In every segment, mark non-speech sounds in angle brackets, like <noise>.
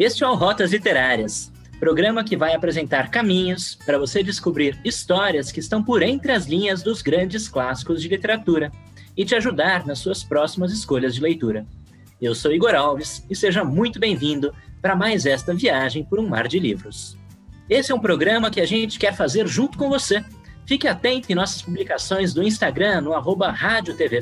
Este é o Rotas Literárias, programa que vai apresentar caminhos para você descobrir histórias que estão por entre as linhas dos grandes clássicos de literatura e te ajudar nas suas próximas escolhas de leitura. Eu sou Igor Alves e seja muito bem-vindo para mais esta viagem por um mar de livros. Esse é um programa que a gente quer fazer junto com você. Fique atento em nossas publicações do Instagram, no arroba Rádio TV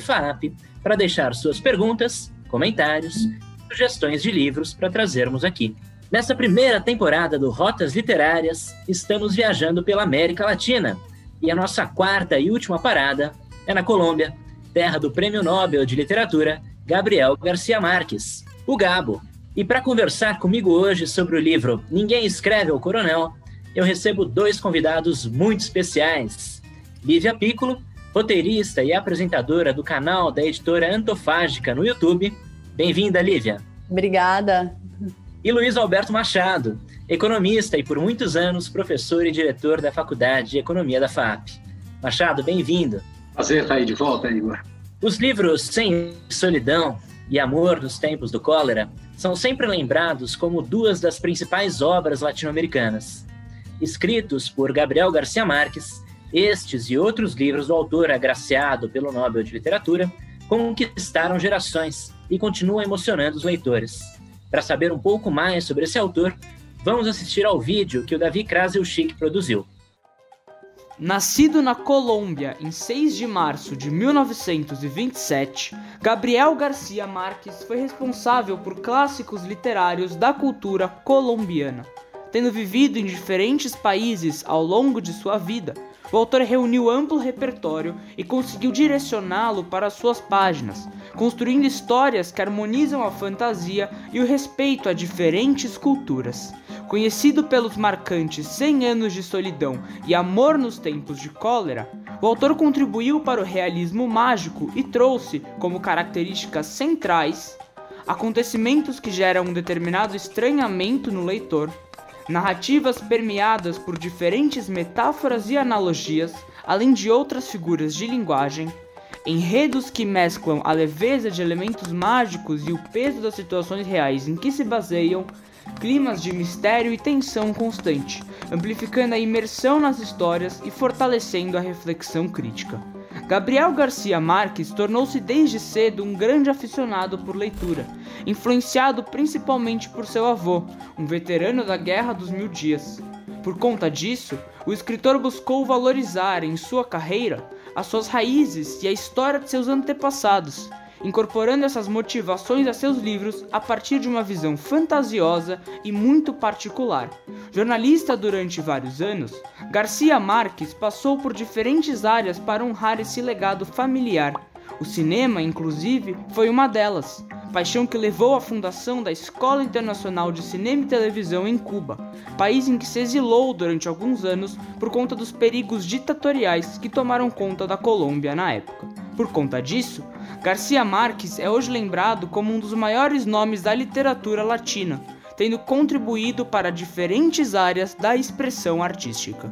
para deixar suas perguntas, comentários, sugestões de livros para trazermos aqui. Nessa primeira temporada do Rotas Literárias, estamos viajando pela América Latina e a nossa quarta e última parada é na Colômbia, terra do Prêmio Nobel de Literatura Gabriel Garcia Marques, o Gabo. E para conversar comigo hoje sobre o livro Ninguém Escreve ao Coronel, eu recebo dois convidados muito especiais. Lívia Piccolo, roteirista e apresentadora do canal da editora Antofágica no YouTube. Bem-vinda, Lívia. Obrigada. E Luiz Alberto Machado, economista e por muitos anos professor e diretor da Faculdade de Economia da FAP. Machado, bem-vindo. Prazer estar aí de volta, Igor. Os livros Sem Solidão e Amor nos Tempos do Cólera são sempre lembrados como duas das principais obras latino-americanas. Escritos por Gabriel Garcia Marques, estes e outros livros do autor agraciado pelo Nobel de Literatura conquistaram gerações e continuam emocionando os leitores. Para saber um pouco mais sobre esse autor, vamos assistir ao vídeo que o Davi Krasilchik produziu. Nascido na Colômbia em 6 de março de 1927, Gabriel Garcia Marques foi responsável por clássicos literários da cultura colombiana. Tendo vivido em diferentes países ao longo de sua vida, o autor reuniu amplo repertório e conseguiu direcioná-lo para suas páginas, construindo histórias que harmonizam a fantasia e o respeito a diferentes culturas. Conhecido pelos marcantes 100 anos de solidão e amor nos tempos de cólera, o autor contribuiu para o realismo mágico e trouxe, como características centrais, acontecimentos que geram um determinado estranhamento no leitor, narrativas permeadas por diferentes metáforas e analogias, além de outras figuras de linguagem, enredos que mesclam a leveza de elementos mágicos e o peso das situações reais em que se baseiam, climas de mistério e tensão constante, amplificando a imersão nas histórias e fortalecendo a reflexão crítica. Gabriel Garcia Marques tornou-se desde cedo um grande aficionado por leitura, influenciado principalmente por seu avô, um veterano da Guerra dos Mil Dias. Por conta disso, o escritor buscou valorizar em sua carreira as suas raízes e a história de seus antepassados, incorporando essas motivações a seus livros a partir de uma visão fantasiosa e muito particular. Jornalista durante vários anos, Garcia Marques passou por diferentes áreas para honrar esse legado familiar. O cinema, inclusive, foi uma delas paixão que levou à fundação da Escola Internacional de Cinema e Televisão em Cuba, país em que se exilou durante alguns anos por conta dos perigos ditatoriais que tomaram conta da Colômbia na época. Por conta disso, Garcia Marques é hoje lembrado como um dos maiores nomes da literatura latina, tendo contribuído para diferentes áreas da expressão artística.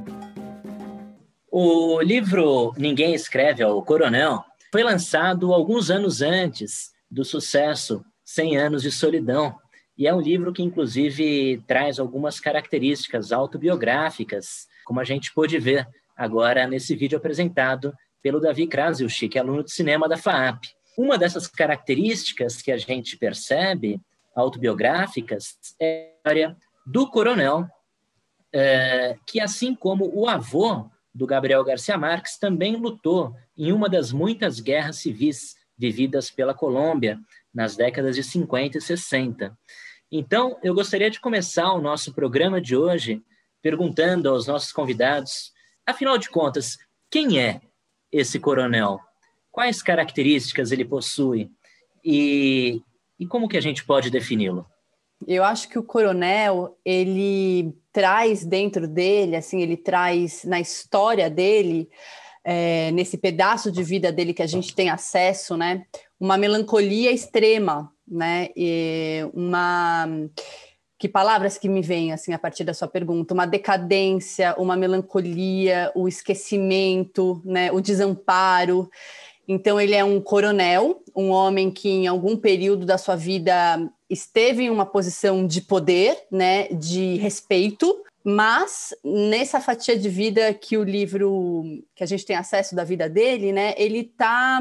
O livro Ninguém Escreve ao Coronel foi lançado alguns anos antes do sucesso 100 Anos de Solidão, e é um livro que, inclusive, traz algumas características autobiográficas, como a gente pôde ver agora nesse vídeo apresentado pelo Davi Krasilchik, aluno de cinema da FAAP. Uma dessas características que a gente percebe, autobiográficas, é a história do coronel, é, que, assim como o avô do Gabriel Garcia Marques, também lutou em uma das muitas guerras civis vividas pela Colômbia nas décadas de 50 e 60. Então, eu gostaria de começar o nosso programa de hoje perguntando aos nossos convidados, afinal de contas, quem é esse coronel? Quais características ele possui? E, e como que a gente pode defini-lo? Eu acho que o coronel, ele traz dentro dele, assim, ele traz na história dele, é, nesse pedaço de vida dele que a gente tem acesso, né, uma melancolia extrema, né, e uma que palavras que me vêm assim a partir da sua pergunta, uma decadência, uma melancolia, o esquecimento, né, o desamparo. Então, ele é um coronel, um homem que, em algum período da sua vida, esteve em uma posição de poder, né, de respeito, mas nessa fatia de vida que o livro que a gente tem acesso da vida dele, né, ele está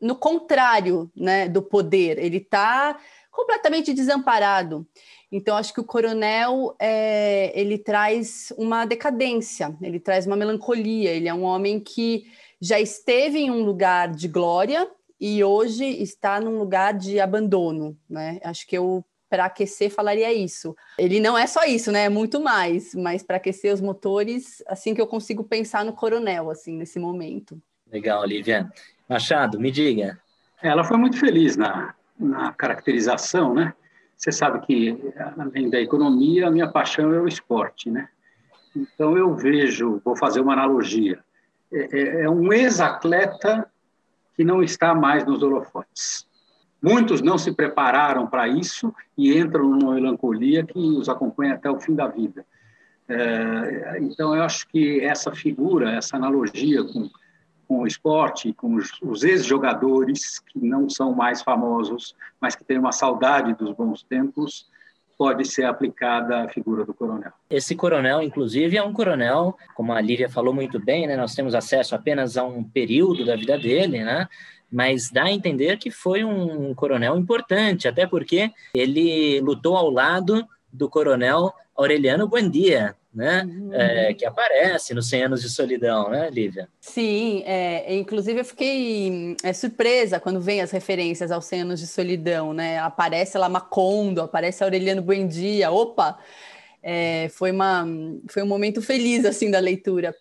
no contrário, né, do poder. Ele está completamente desamparado. Então, acho que o coronel é, ele traz uma decadência, ele traz uma melancolia. Ele é um homem que já esteve em um lugar de glória e hoje está num lugar de abandono, né? Acho que eu para aquecer falaria isso. Ele não é só isso, né? É muito mais, mas para aquecer os motores, assim que eu consigo pensar no coronel assim nesse momento. Legal, Olivia. Machado, me diga. Ela foi muito feliz na, na caracterização, né? Você sabe que além da economia, a minha paixão é o esporte, né? Então eu vejo, vou fazer uma analogia. É, é, é um ex-atleta que não está mais nos holofotes. Muitos não se prepararam para isso e entram numa melancolia que os acompanha até o fim da vida. É, então, eu acho que essa figura, essa analogia com, com o esporte, com os, os ex-jogadores que não são mais famosos, mas que têm uma saudade dos bons tempos, pode ser aplicada à figura do coronel. Esse coronel, inclusive, é um coronel, como a Lívia falou muito bem, né? Nós temos acesso apenas a um período da vida dele, né? Mas dá a entender que foi um coronel importante, até porque ele lutou ao lado do coronel Aureliano Buendia, né? Uhum. É, que aparece nos 100 anos de solidão, né, Lívia? Sim, é, inclusive eu fiquei é, surpresa quando vem as referências aos 100 anos de solidão, né? Aparece lá Macondo, aparece Aureliano Buendia, opa! É, foi, uma, foi um momento feliz, assim, da leitura.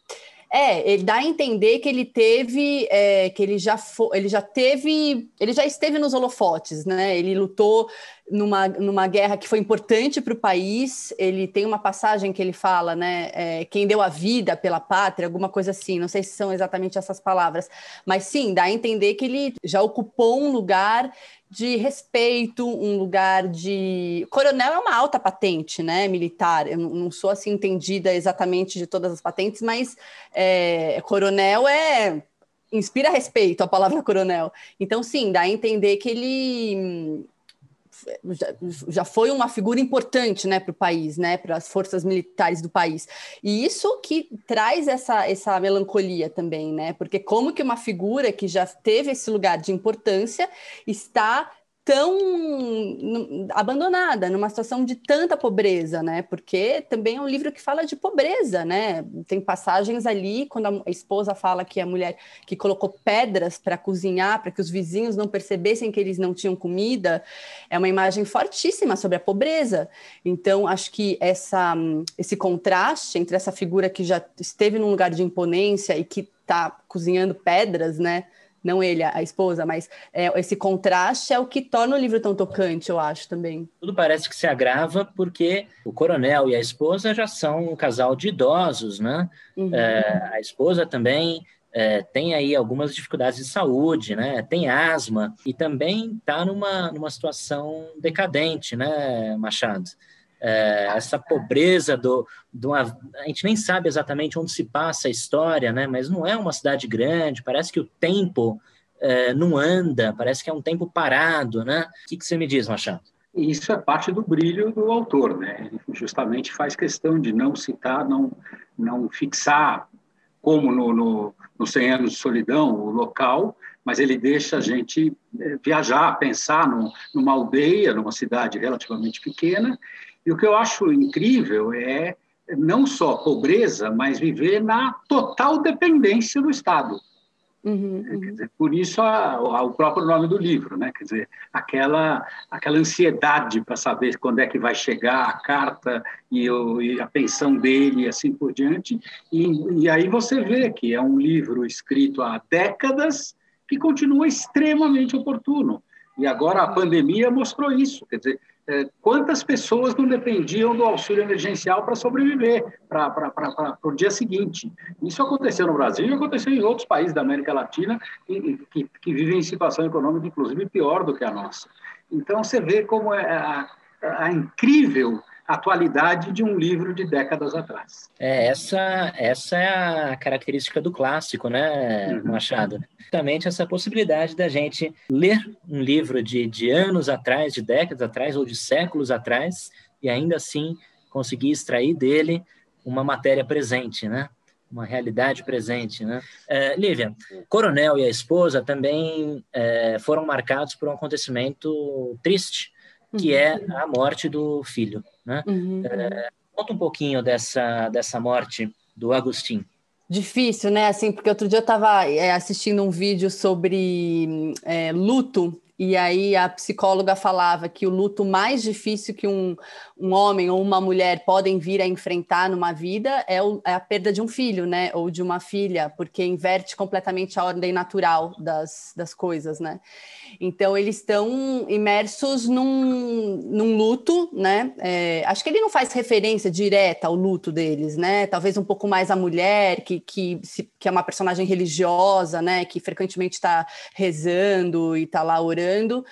É, ele dá a entender que ele teve, é, que ele já, foi, ele já teve, ele já esteve nos holofotes, né? Ele lutou numa, numa guerra que foi importante para o país. Ele tem uma passagem que ele fala, né? É, quem deu a vida pela pátria, alguma coisa assim. Não sei se são exatamente essas palavras, mas sim, dá a entender que ele já ocupou um lugar de respeito, um lugar de. Coronel é uma alta patente, né? Militar. Eu não sou assim entendida exatamente de todas as patentes, mas é, coronel é. Inspira respeito a palavra coronel. Então, sim, dá a entender que ele já, foi uma figura importante né, para o país, né, para as forças militares do país. E isso que traz essa, essa melancolia também, né? Porque como que uma figura que já teve esse lugar de importância está tão abandonada, numa situação de tanta pobreza, né? Porque também é um livro que fala de pobreza, né? Tem passagens ali quando a esposa fala que a mulher que colocou pedras para cozinhar, para que os vizinhos não percebessem que eles não tinham comida, é uma imagem fortíssima sobre a pobreza. Então, acho que essa esse contraste entre essa figura que já esteve num lugar de imponência e que está cozinhando pedras, né? Não ele, a esposa, mas é, esse contraste é o que torna o livro tão tocante, eu acho também. Tudo parece que se agrava porque o coronel e a esposa já são um casal de idosos, né? Uhum. É, a esposa também é, tem aí algumas dificuldades de saúde, né? Tem asma e também está numa, numa situação decadente, né, Machado? É, essa pobreza do, do a gente nem sabe exatamente onde se passa a história, né? Mas não é uma cidade grande. Parece que o tempo é, não anda. Parece que é um tempo parado, né? O que, que você me diz, Machado? Isso é parte do brilho do autor, né? Ele justamente faz questão de não citar, não não fixar como no, no, no 100 anos de solidão o local, mas ele deixa a gente é, viajar, pensar num, numa aldeia, numa cidade relativamente pequena, e o que eu acho incrível é não só pobreza, mas viver na total dependência do Estado. Uhum, uhum. Dizer, por isso a, a, o próprio nome do livro, né? Quer dizer, aquela aquela ansiedade para saber quando é que vai chegar a carta e, e a pensão dele e assim por diante. E, e aí você vê que é um livro escrito há décadas que continua extremamente oportuno. E agora a pandemia mostrou isso. Quer dizer, quantas pessoas não dependiam do auxílio emergencial para sobreviver para o dia seguinte. Isso aconteceu no Brasil e aconteceu em outros países da América Latina que, que, que vivem em situação econômica, inclusive, pior do que a nossa. Então, você vê como é a, a incrível atualidade de um livro de décadas atrás. É, essa, essa é a característica do clássico, né, uhum. Machado? Justamente essa possibilidade da gente ler um livro de, de anos atrás, de décadas atrás ou de séculos atrás, e ainda assim conseguir extrair dele uma matéria presente, né? uma realidade presente. Né? É, Lívia, Coronel e a esposa também é, foram marcados por um acontecimento triste, que é uhum. a morte do filho. Né? Uhum. É, conta um pouquinho dessa, dessa morte do Agostinho. Difícil, né? Assim, porque outro dia eu estava é, assistindo um vídeo sobre é, luto e aí a psicóloga falava que o luto mais difícil que um, um homem ou uma mulher podem vir a enfrentar numa vida é, o, é, a perda de um filho, né? Ou de uma filha, porque inverte completamente a ordem natural das, das coisas, né? Então eles estão imersos num, num luto, né? É, acho que ele não faz referência direta ao luto deles, né? Talvez um pouco mais a mulher, que, que, se, que é uma personagem religiosa, né? Que frequentemente está rezando e está lá orando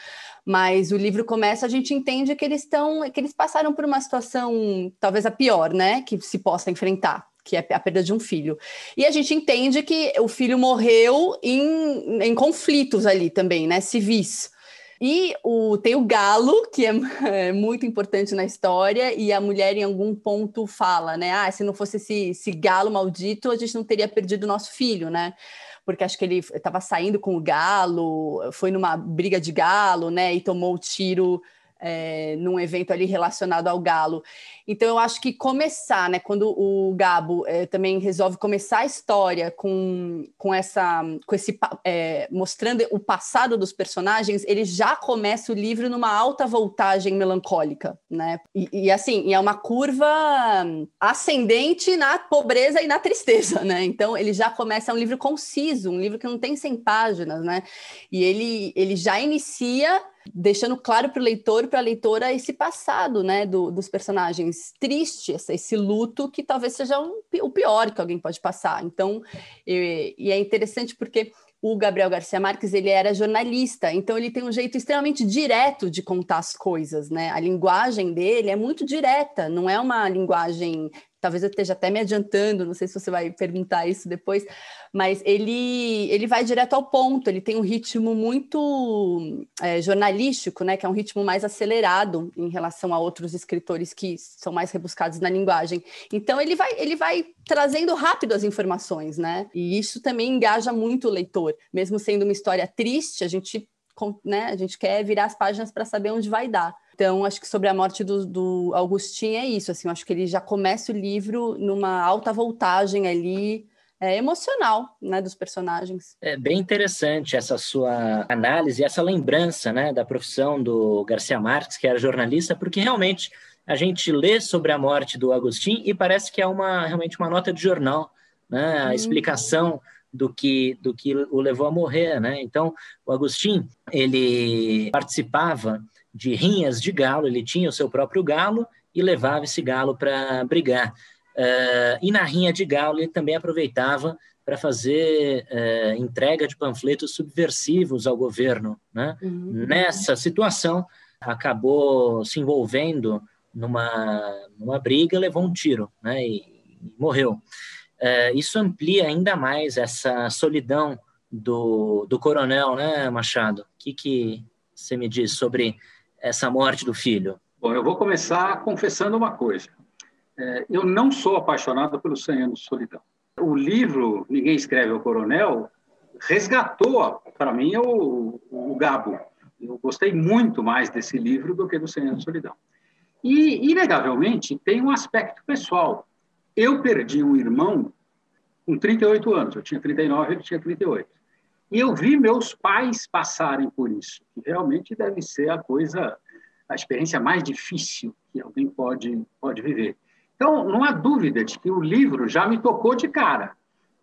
mas o livro começa, a gente entende que eles estão, que eles passaram por uma situação, talvez a pior, né, que se possa enfrentar, que é a perda de um filho. E a gente entende que o filho morreu em, em conflitos ali também, né, civis. E o, tem o galo, que é, <laughs> é, muito importante na história, e a mulher em algum ponto fala, né? Ah, se não fosse esse, esse galo maldito, a gente não teria perdido nosso filho, né? Porque acho que ele estava saindo com o galo, foi numa briga de galo, né? E tomou o tiro é, num evento ali relacionado ao galo. Então eu acho que começar, né? Quando o Gabo é, também resolve começar a história com, com essa, com esse é, mostrando o passado dos personagens, ele já começa o livro numa alta voltagem melancólica, né? E, e assim, é uma curva ascendente na pobreza e na tristeza, né? Então ele já começa é um livro conciso, um livro que não tem 100 páginas, né? E ele, ele já inicia deixando claro para o leitor, para a leitora, esse passado né, do, dos personagens triste, esse luto que talvez seja um, o pior que alguém pode passar. Então, e, e é interessante porque o Gabriel Garcia Marques ele era jornalista, então ele tem um jeito extremamente direto de contar as coisas, né? A linguagem dele é muito direta, não é uma linguagem talvez eu esteja até me adiantando, não sei se você vai perguntar isso depois, mas ele, ele vai direto ao ponto, ele tem um ritmo muito é, jornalístico, né, que é um ritmo mais acelerado em relação a outros escritores que são mais rebuscados na linguagem. Então ele vai, ele vai trazendo rápido as informações, né? E isso também engaja muito o leitor, mesmo sendo uma história triste, a gente né, a gente quer virar as páginas para saber onde vai dar. Então, acho que sobre a morte do, do Augustinho é isso. Assim, acho que ele já começa o livro numa alta voltagem ali, é, emocional, né, dos personagens. É bem interessante essa sua análise, essa lembrança, né, da profissão do Garcia Marques, que era jornalista, porque realmente a gente lê sobre a morte do Agostinho e parece que é uma realmente uma nota de jornal, né, a hum. explicação do que do que o levou a morrer, né? Então, o Agostinho, ele participava de rinhas de galo, ele tinha o seu próprio galo e levava esse galo para brigar. Uh, e na rinha de galo ele também aproveitava para fazer uh, entrega de panfletos subversivos ao governo. Né? Uhum. Nessa situação, acabou se envolvendo numa, numa briga, levou um tiro né? e, e morreu. Uh, isso amplia ainda mais essa solidão do, do coronel, né, Machado? O que, que você me diz sobre essa morte do filho? Bom, eu vou começar confessando uma coisa. É, eu não sou apaixonado pelos 100 anos de solidão. O livro Ninguém Escreve ao Coronel resgatou, para mim, o, o Gabo. Eu gostei muito mais desse livro do que do 100 anos de solidão. E, inegavelmente, tem um aspecto pessoal. Eu perdi um irmão com 38 anos, eu tinha 39, ele tinha 38. E eu vi meus pais passarem por isso, que realmente deve ser a coisa, a experiência mais difícil que alguém pode, pode viver. Então, não há dúvida de que o livro já me tocou de cara.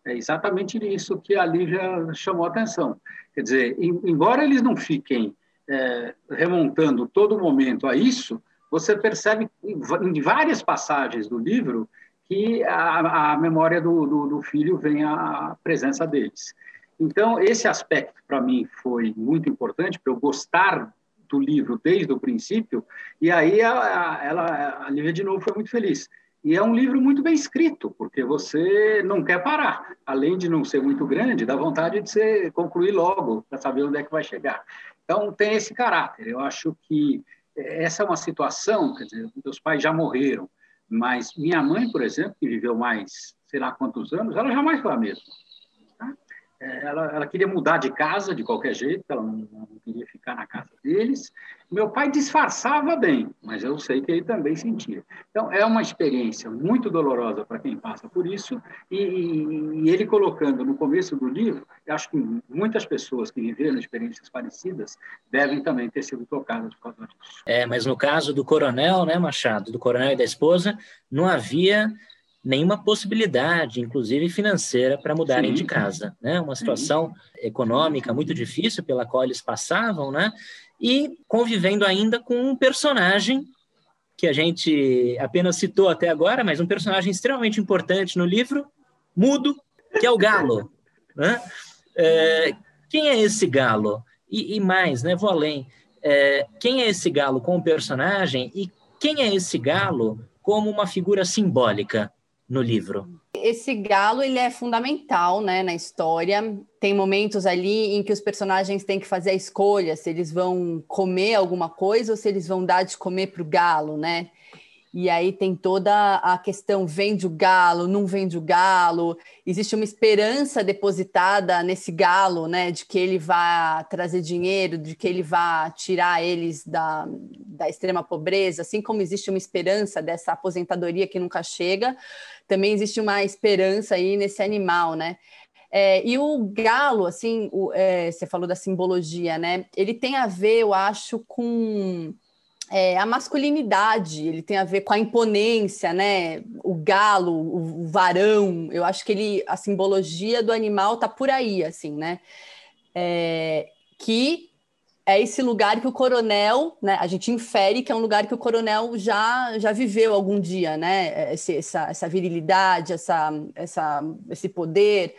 É exatamente isso que a Lívia chamou a atenção. Quer dizer, embora eles não fiquem é, remontando todo momento a isso, você percebe em várias passagens do livro que a, a memória do, do, do filho vem à presença deles. Então, esse aspecto, para mim, foi muito importante, para eu gostar do livro desde o princípio, e aí a, a, ela, a Lívia de novo foi muito feliz. E é um livro muito bem escrito, porque você não quer parar. Além de não ser muito grande, dá vontade de você concluir logo, para saber onde é que vai chegar. Então, tem esse caráter. Eu acho que essa é uma situação, quer dizer, meus pais já morreram, mas minha mãe, por exemplo, que viveu mais sei lá quantos anos, ela jamais foi a mesma. É, ela, ela, queria mudar de casa de qualquer jeito, ela não, não, queria ficar na casa deles. Meu pai disfarçava bem, mas eu sei que ele também sentia. Então, é uma experiência muito dolorosa para quem passa por isso, e, e, ele colocando no começo do livro, acho que muitas pessoas que viveram experiências parecidas devem também ter sido tocadas por causa disso. É, mas no caso do coronel, né, Machado, do coronel e da esposa, não havia nenhuma possibilidade, inclusive financeira, para mudarem Sim. de casa. Né? Uma situação Sim. econômica muito difícil pela qual eles passavam, né? e convivendo ainda com um personagem que a gente apenas citou até agora, mas um personagem extremamente importante no livro, mudo, que é o Galo. Né? É, quem é esse Galo? E, e mais, né? vou além. É, quem é esse Galo como personagem e quem é esse Galo como uma figura simbólica no livro? Esse galo ele é fundamental, né, na história. Tem momentos ali em que os personagens têm que fazer a escolha se eles vão comer alguma coisa ou se eles vão dar de comer para o galo, né? E aí tem toda a questão: vende o galo, não vende o galo. Existe uma esperança depositada nesse galo, né? De que ele vá trazer dinheiro, de que ele vá tirar eles da, da extrema pobreza, assim como existe uma esperança dessa aposentadoria que nunca chega, também existe uma esperança aí nesse animal, né? É, e o galo, assim, o, é, você falou da simbologia, né? Ele tem a ver, eu acho, com é, a masculinidade, ele tem a ver com a imponência, né? O galo, o, o varão, eu acho que ele, a simbologia do animal tá por aí, assim, né? É, que é esse lugar que o coronel, né? A gente infere que é um lugar que o coronel já, já viveu algum dia, né? Esse, essa, essa virilidade, essa, essa, esse poder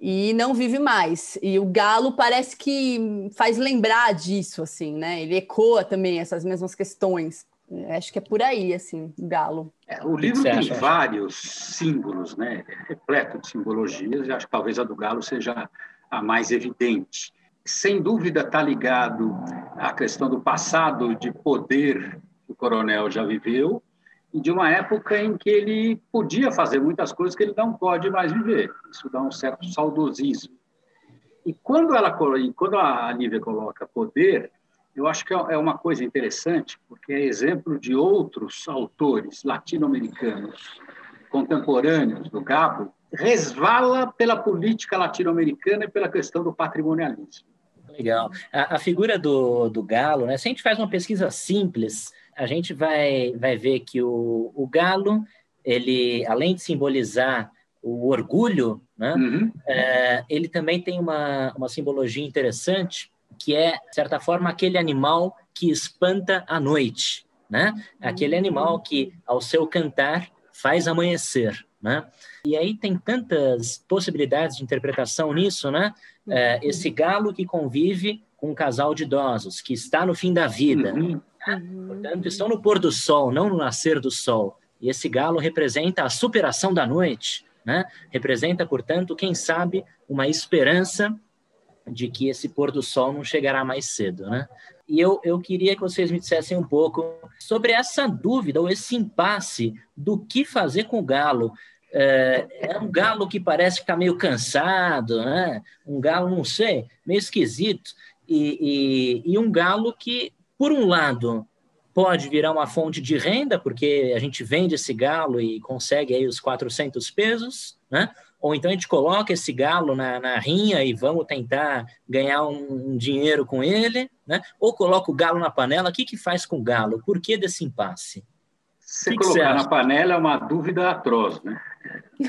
e não vive mais. E o Galo parece que faz lembrar disso, assim, né? Ele ecoa também essas mesmas questões. Acho que é por aí, assim, o Galo. É, o livro tem acha? vários símbolos, né? É repleto de simbologias, e acho que talvez a do Galo seja a mais evidente sem dúvida está ligado à questão do passado de poder que o coronel já viveu e de uma época em que ele podia fazer muitas coisas que ele não pode mais viver. Isso dá um certo saudosismo. E quando ela quando a Lívia coloca poder, eu acho que é uma coisa interessante, porque é exemplo de outros autores latino-americanos contemporâneos do Gabo, resvala pela política latino-americana e pela questão do patrimonialismo. Legal. A, a, figura do, do galo, né? Se a gente faz uma pesquisa simples, a gente vai, vai ver que o, o galo, ele, além de simbolizar o orgulho, né? Uhum. É, ele também tem uma, uma simbologia interessante, que é, de certa forma, aquele animal que espanta a noite, né? Aquele animal que, ao seu cantar, faz amanhecer, né? E aí tem tantas possibilidades de interpretação nisso, né? É, esse galo que convive com um casal de idosos, que está no fim da vida. Uhum. Portanto, estão no pôr do sol, não no nascer do sol. E esse galo representa a superação da noite, né? Representa, portanto, quem sabe, uma esperança de que esse pôr do sol não chegará mais cedo, né? E eu, eu queria que vocês me dissessem um pouco sobre essa dúvida ou esse impasse do que fazer com o galo. É, é um galo que parece que está meio cansado, né? um galo, não sei, meio esquisito, e, e, e um galo que, por um lado, pode virar uma fonte de renda, porque a gente vende esse galo e consegue aí os 400 pesos, né? ou então a gente coloca esse galo na, na rinha e vamos tentar ganhar um, um, dinheiro com ele, né? ou coloca o galo na panela, o que, que faz com o galo? Por que desse impasse? Se colocar na panela é uma dúvida atroz, né?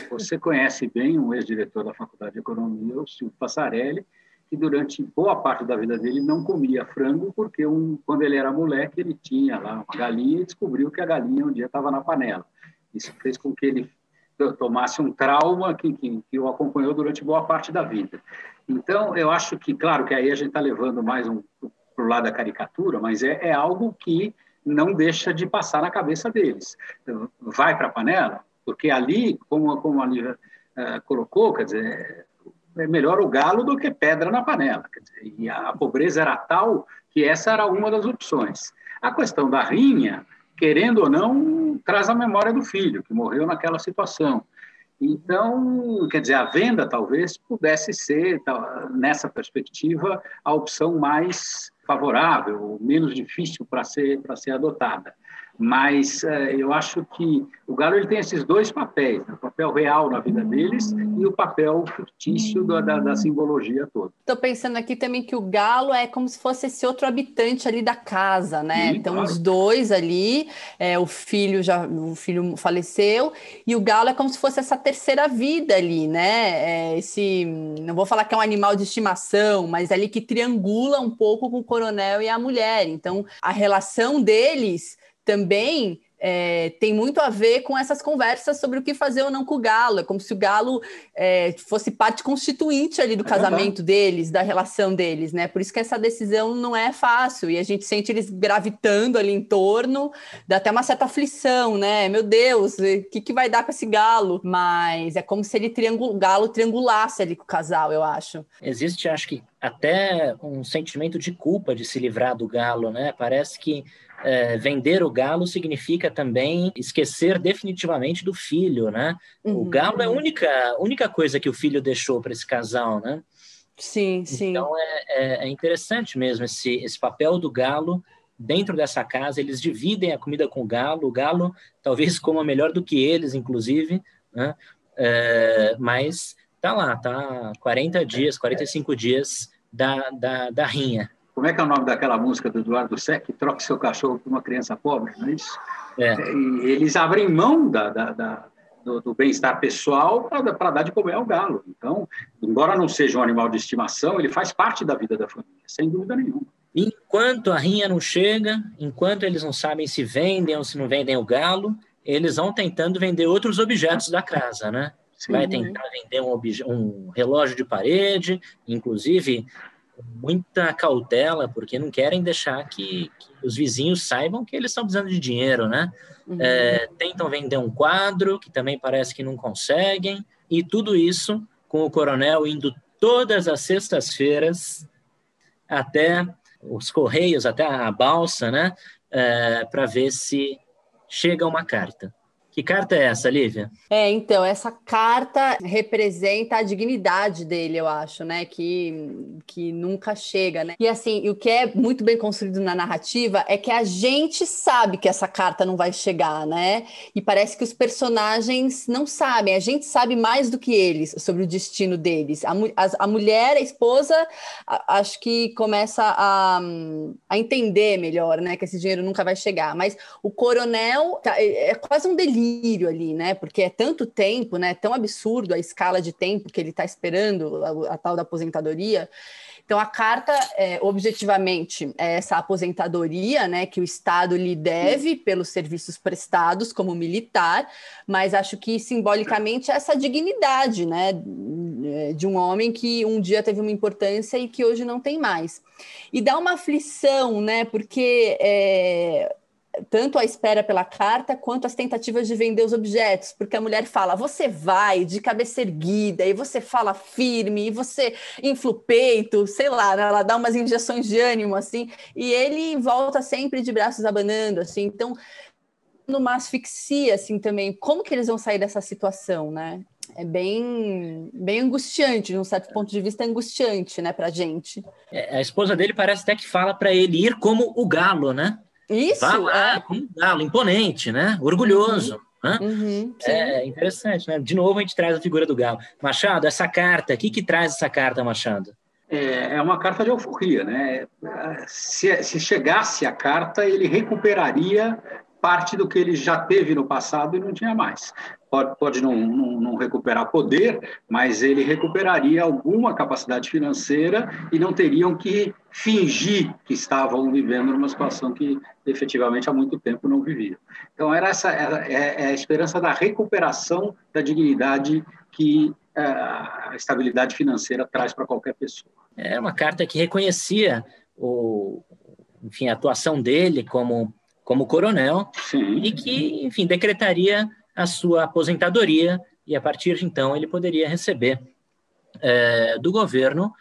Você conhece bem um ex-diretor da Faculdade de Economia, o Silvio Passarelli, que durante boa parte da vida dele não comia frango, porque um, quando ele era moleque ele tinha lá uma galinha e descobriu que a galinha um dia estava na panela. Isso fez com que ele tomasse um trauma que, que, que o acompanhou durante boa parte da vida. Então, eu acho que, claro, que aí a gente está levando mais um para o lado da caricatura, mas é, é algo que não deixa de passar na cabeça deles. Vai para a panela, porque ali, como, como a Lívia uh, colocou, quer dizer, é melhor o galo do que pedra na panela. E a pobreza era tal que essa era uma das opções. A questão da rinha, querendo ou não, traz a memória do filho, que morreu naquela situação. Então, quer dizer, a venda talvez pudesse ser, nessa perspectiva, a opção mais favorável, menos difícil para ser, ser adotada. Mas é, eu acho que o Galo ele tem esses dois papéis, né? o papel real na vida deles e o papel fictício da, da, da simbologia toda. Estou pensando aqui também que o Galo é como se fosse esse outro habitante ali da casa, né? Sim, então claro. os dois ali, é, o filho já, o filho faleceu e o Galo é como se fosse essa terceira vida ali, né? É esse, não vou falar que é um animal de estimação, mas ali que triangula um pouco com o coronel e a mulher. Então a relação deles também é, tem muito a ver com essas conversas sobre o que fazer ou não com o Galo. É como se o Galo é, fosse parte constituinte ali do é casamento deles, da relação deles, né? Por isso que essa decisão não é fácil e a gente sente eles gravitando ali em torno, dá até uma certa aflição, né? Meu Deus, o que, que vai dar com esse Galo? Mas é como se ele triangul... o Galo triangulasse ali com o casal, eu acho. Existe, acho que até um sentimento de culpa de se livrar do Galo, né? Parece que é, vender o galo significa também esquecer definitivamente do filho, né? Uhum. O galo é a única, única coisa que o filho deixou para esse casal, né? Sim, sim. Então é, é, é, interessante mesmo esse, esse papel do galo dentro dessa casa. Eles dividem a comida com o galo. O galo talvez <laughs> coma melhor do que eles, inclusive, né? É, mas tá lá, tá 40 dias, 45 dias da, da, da rinha. Como é que é o nome daquela música do Eduardo Sec? Troque seu cachorro por uma criança pobre, não é isso? É. E eles abrem mão da, da, da do, do bem-estar pessoal para dar de comer ao galo. Então, embora não seja um animal de estimação, ele faz parte da vida da família, sem dúvida nenhuma. Enquanto a rinha não chega, enquanto eles não sabem se vendem ou se não vendem o galo, eles vão tentando vender outros objetos da casa, né? Sim, Vai tentar vender um, um relógio de parede, inclusive muita cautela, porque não querem deixar que, que, os vizinhos saibam que eles estão precisando de dinheiro, né? Uhum. É, tentam vender um quadro, que também parece que não conseguem, e tudo isso com o coronel indo todas as sextas-feiras até os correios, até a balsa, né? É, para ver se chega uma carta. Que carta é essa, Lívia? É, então, essa carta representa a dignidade dele, eu acho, né? Que, que nunca chega, né? E assim, o que é muito bem construído na narrativa é que a gente sabe que essa carta não vai chegar, né? E parece que os personagens não sabem, a gente sabe mais do que eles sobre o destino deles. A, a, a mulher, a esposa, a, acho que começa a, a entender melhor, né? Que esse dinheiro nunca vai chegar. Mas o coronel tá, é, é quase um delírio delírio ali, né? Porque é tanto tempo, né? Tão absurdo a escala de tempo que ele está esperando a, a, tal da aposentadoria. Então a carta, é, objetivamente, é essa aposentadoria, né? Que o Estado lhe deve pelos serviços prestados como militar, mas acho que simbolicamente é essa dignidade, né? De um homem que um dia teve uma importância e que hoje não tem mais. E dá uma aflição, né? Porque é, tanto a espera pela carta quanto as tentativas de vender os objetos, porque a mulher fala: você vai de cabeça erguida, e você fala firme, e você infla o peito, sei lá, né? ela dá umas injeções de ânimo, assim, e ele volta sempre de braços abanando, assim, então numa asfixia, assim, também, como que eles vão sair dessa situação, né? É bem, bem angustiante, de um certo ponto de vista, angustiante, né, pra gente. É, a esposa dele parece até que fala para ele ir como o galo, né? Isso. Vai lá, é. como um galo, imponente, né? Orgulhoso. Uhum. Né? Uhum, é interessante, né? De novo a gente traz a figura do galo. Machado, essa carta, o que, que traz essa carta, Machado? É, é uma carta de euforia, né? Se, se chegasse a carta, ele recuperaria parte do que ele já teve no passado e não tinha mais. Pode, pode não, não, não, recuperar poder, mas ele recuperaria alguma capacidade financeira e não teriam que fingir que estavam vivendo numa situação que efetivamente há muito tempo não viviam. Então, era essa era, é, é a esperança da recuperação da dignidade que é, a estabilidade financeira traz para qualquer pessoa. É uma carta que reconhecia o, enfim, a atuação dele como, como coronel, Sim. e que, enfim, decretaria a sua aposentadoria, e a partir de então ele poderia receber é, do governo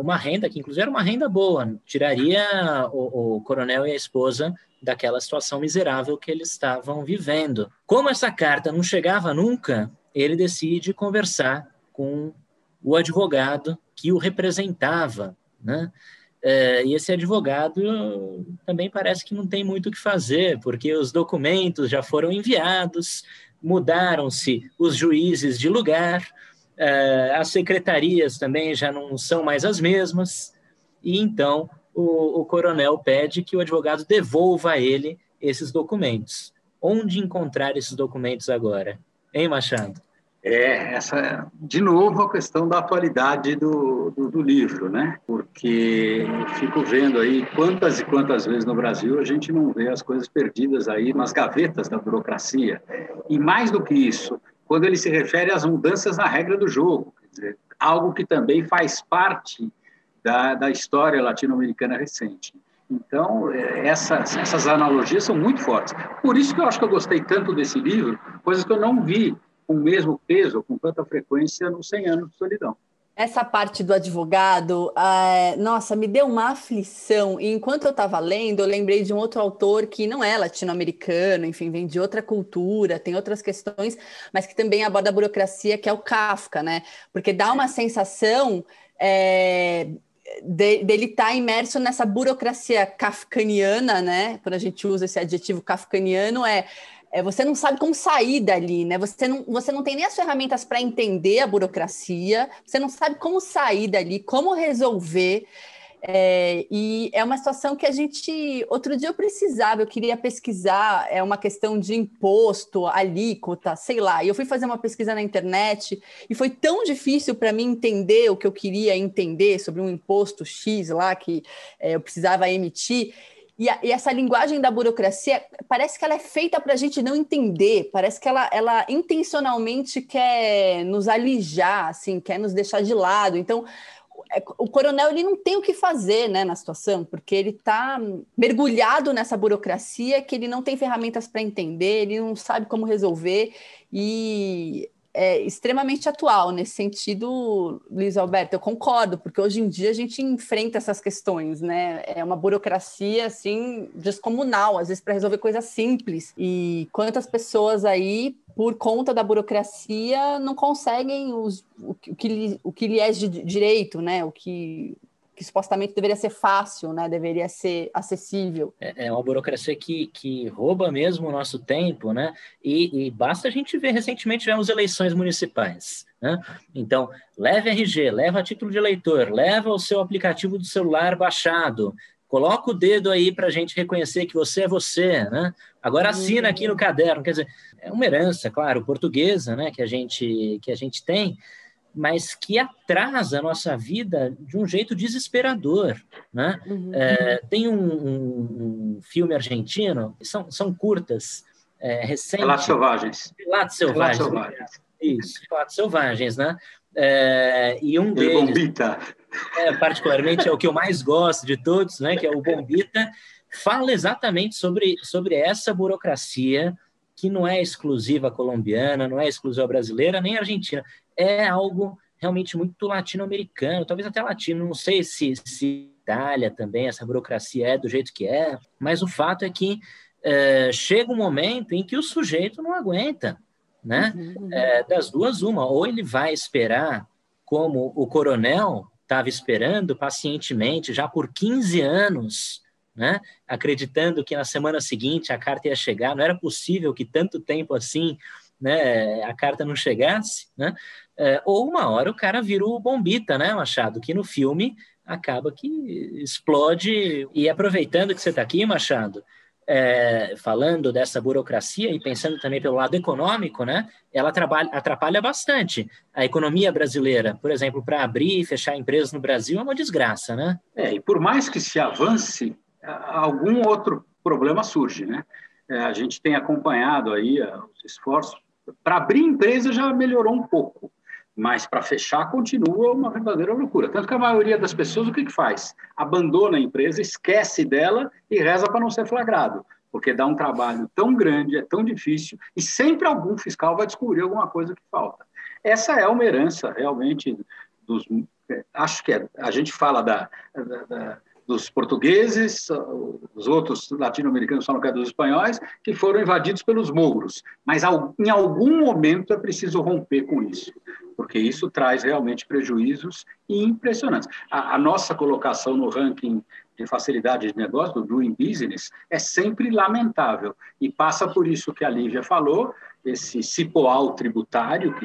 uma renda, que inclusive era uma renda boa, tiraria o, o coronel e a esposa daquela situação miserável que eles estavam vivendo. Como essa carta não chegava nunca, ele decide conversar com o advogado que o representava, né? É, e esse advogado também parece que não tem muito o que fazer, porque os documentos já foram enviados, mudaram-se os juízes de lugar, é, as secretarias também já não são mais as mesmas, e então o, o coronel pede que o advogado devolva a ele esses documentos. Onde encontrar esses documentos agora? Hein, Machado? É, essa, de novo, a questão da atualidade do, do, do, livro, né? Porque eu fico vendo aí quantas e quantas vezes no Brasil a gente não vê as coisas perdidas aí nas gavetas da burocracia. E mais do que isso, quando ele se refere às mudanças na regra do jogo, dizer, algo que também faz parte da, da história latino-americana recente. Então, é, essas, essas analogias são muito fortes. Por isso que eu acho que eu gostei tanto desse livro, coisas que eu não vi com o mesmo peso, com tanta frequência, nos 100 anos de solidão. Essa parte do advogado, é, nossa, me deu uma aflição. E enquanto eu estava lendo, eu lembrei de um outro autor que não é latino-americano, enfim, vem de outra cultura, tem outras questões, mas que também aborda a burocracia, que é o Kafka, né? Porque dá uma sensação é, de, dele estar tá imerso nessa burocracia kafkaniana, né? Quando a gente usa esse adjetivo kafkaniano, é é, você não sabe como sair dali, né? Você não, você não tem nem as ferramentas para entender a burocracia, você não sabe como sair dali, como resolver. É, e é uma situação que a gente. Outro dia eu precisava, eu queria pesquisar é uma questão de imposto, alíquota, sei lá. E eu fui fazer uma pesquisa na internet e foi tão difícil para mim entender o que eu queria entender sobre um imposto X lá que é, eu precisava emitir. E, a, e, essa linguagem da burocracia parece que ela é feita para a gente não entender, parece que ela, ela intencionalmente quer nos alijar, assim, quer nos deixar de lado. Então, é, o coronel ele não tem o que fazer né, na situação, porque ele está mergulhado nessa burocracia que ele não tem ferramentas para entender, ele não sabe como resolver, e é extremamente atual nesse sentido, Luiz Alberto. Eu concordo, porque hoje em dia a gente enfrenta essas questões, né? É uma burocracia assim descomunal, às vezes para resolver coisas simples. E quantas pessoas aí, por conta da burocracia, não conseguem os, o, que, lhe, o que lhe é de direito, né? O que que supostamente deveria ser fácil, né? deveria ser acessível. É, é uma burocracia que, que rouba mesmo o nosso tempo, né? E, e basta a gente ver, recentemente tivemos eleições municipais. Né? Então, leve RG, leva título de eleitor, leva o seu aplicativo do celular baixado, coloca o dedo aí para a gente reconhecer que você é você, né? Agora assina aqui no caderno, quer dizer, é uma herança, claro, portuguesa, né? Que a gente que a gente tem, mas que atrasa a nossa vida de um jeito desesperador. Né? Uhum. É, tem um, um, um, filme argentino, são, são curtas, é, recentes. Relatos Selvagens. Relatos Selvagens. Relatos Selvagens. Isso, Relatos Selvagens, né? É, e um deles... Bombita. É, particularmente é o que eu mais gosto de todos, né? Que é o Bombita, fala exatamente sobre, sobre essa burocracia que não é exclusiva colombiana, não é exclusiva brasileira, nem argentina é algo realmente muito latino-americano, talvez até latino, não sei se, se Itália também, essa burocracia é do jeito que é, mas o fato é que é, chega um momento em que o sujeito não aguenta, né? Uhum. É, das duas, uma, ou ele vai esperar como o coronel estava esperando pacientemente já por 15 anos, né? acreditando que na semana seguinte a carta ia chegar, não era possível que tanto tempo assim né, a carta não chegasse, né? É, ou uma hora o cara vira o bombita, né, Machado? Que no filme acaba que explode. E aproveitando que você está aqui, Machado, é, falando dessa burocracia e pensando também pelo lado econômico, né, ela trabalha, atrapalha bastante a economia brasileira. Por exemplo, para abrir e fechar empresas no Brasil é uma desgraça, né? É, e por mais que se avance, algum outro problema surge, né? É, a gente tem acompanhado aí os esforços para abrir empresa já melhorou um pouco, mas para fechar continua uma verdadeira loucura. Tanto que a maioria das pessoas o que, que faz? Abandona a empresa, esquece dela e reza para não ser flagrado, porque dá um trabalho tão grande, é tão difícil, e sempre algum fiscal vai descobrir alguma coisa que falta. Essa é uma herança realmente dos. Acho que é, a gente fala da, da, da dos portugueses, os outros latino-americanos falam que é dos espanhóis, que foram invadidos pelos mouros. Mas em algum momento é preciso romper com isso, porque isso traz realmente prejuízos impressionantes. A, a nossa colocação no ranking de facilidade de negócio, do Doing Business, é sempre lamentável. E passa por isso que a Lívia falou, esse cipoal tributário, que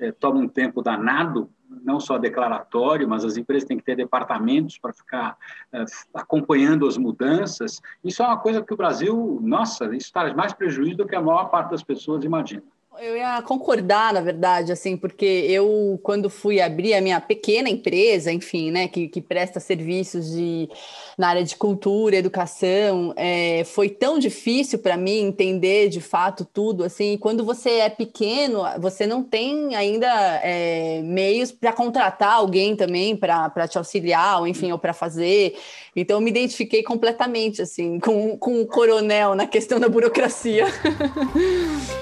é, toma um tempo danado não só declaratório, mas as empresas têm que ter departamentos para ficar uh, acompanhando as mudanças. Isso é uma coisa que o Brasil, nossa, isso traz mais prejuízo do que a maior parte das pessoas imagina. Eu ia concordar, na verdade, assim, porque eu, quando fui abrir a minha pequena empresa, enfim, né, que, que presta serviços de, na área de cultura, educação, é, foi tão difícil para mim entender de fato tudo, assim, quando você é pequeno, você não tem ainda é, meios para contratar alguém também para te auxiliar, ou enfim, ou para fazer. Então, eu me identifiquei completamente, assim, com, com o coronel na questão da burocracia. <laughs>